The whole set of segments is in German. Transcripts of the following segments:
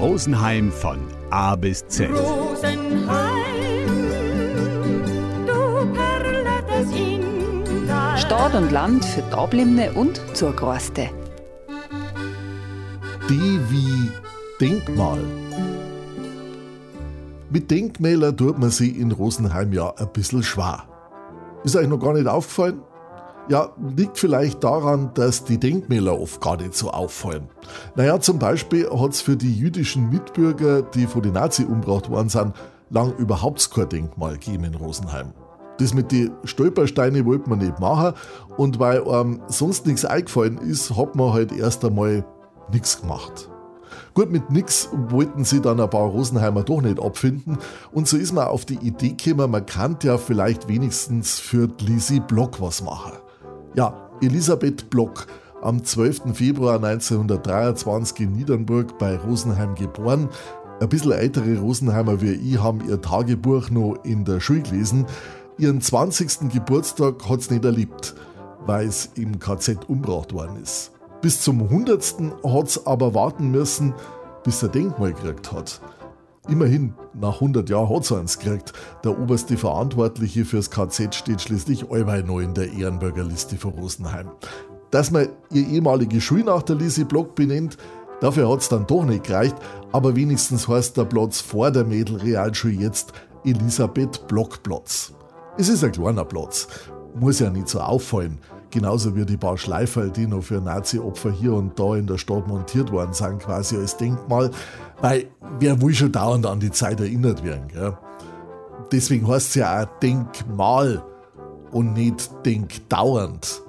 Rosenheim von A bis Z. Stadt und Land für Dablimne und Zurgroste. D wie Denkmal. Mit Denkmälern tut man sich in Rosenheim ja ein bisschen schwer. Ist euch noch gar nicht aufgefallen? Ja, liegt vielleicht daran, dass die Denkmäler oft gar nicht so auffallen. Naja, zum Beispiel hat es für die jüdischen Mitbürger, die von den Nazi umgebracht worden sind, lang überhaupt kein Denkmal gegeben in Rosenheim. Das mit den Stolpersteinen wollte man nicht machen und weil einem sonst nichts eingefallen ist, hat man halt erst einmal nichts gemacht. Gut, mit nix wollten sie dann ein paar Rosenheimer doch nicht abfinden und so ist man auf die Idee gekommen, man kann ja vielleicht wenigstens für Lisi Block was machen. Ja, Elisabeth Block, am 12. Februar 1923 in Niedernburg bei Rosenheim geboren. Ein bisschen ältere Rosenheimer wie ich haben ihr Tagebuch noch in der Schule gelesen. Ihren 20. Geburtstag hat es nicht erlebt, weil es im KZ umgebracht worden ist. Bis zum 100. hat es aber warten müssen, bis er Denkmal gekriegt hat. Immerhin, nach 100 Jahren hat es eins gekriegt. Der oberste Verantwortliche fürs KZ steht schließlich allweil noch in der Ehrenbürgerliste von Rosenheim. Dass man ihr ehemalige Schule Lisi Block benennt, dafür hat es dann doch nicht gereicht, aber wenigstens heißt der Platz vor der Mädel-Realschule jetzt Elisabeth Blockplatz. Es ist ein kleiner Platz, muss ja nicht so auffallen. Genauso wie die paar Schleiferl, die noch für Nazi-Opfer hier und da in der Stadt montiert worden sind, quasi als Denkmal. Weil wer will schon dauernd an die Zeit erinnert werden. Gell? Deswegen heißt es ja auch Denkmal und nicht Denkdauernd.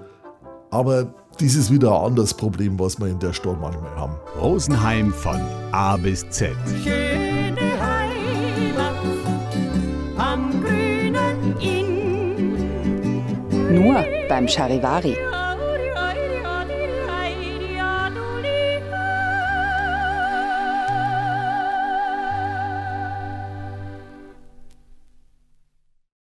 Aber das ist wieder ein anderes Problem, was wir in der Stadt manchmal haben. Rosenheim von A bis Z. Schöne Heimat am grünen Inn. Nur beim Charivari.